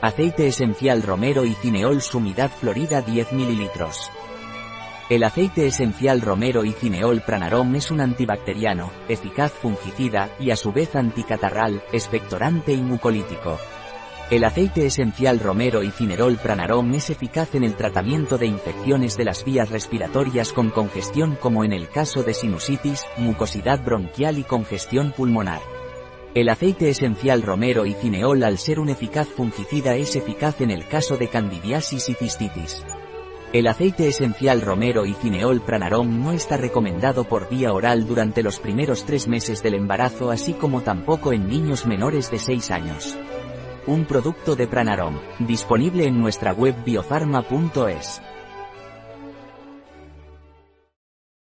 Aceite esencial romero y cineol sumidad florida 10 ml. El aceite esencial romero y cineol pranarom es un antibacteriano, eficaz fungicida, y a su vez anticatarral, expectorante y mucolítico. El aceite esencial romero y cinerol pranarom es eficaz en el tratamiento de infecciones de las vías respiratorias con congestión como en el caso de sinusitis, mucosidad bronquial y congestión pulmonar. El aceite esencial romero y cineol al ser un eficaz fungicida es eficaz en el caso de candidiasis y cistitis. El aceite esencial romero y cineol pranarom no está recomendado por vía oral durante los primeros tres meses del embarazo así como tampoco en niños menores de 6 años un producto de Pranarom, disponible en nuestra web biofarma.es.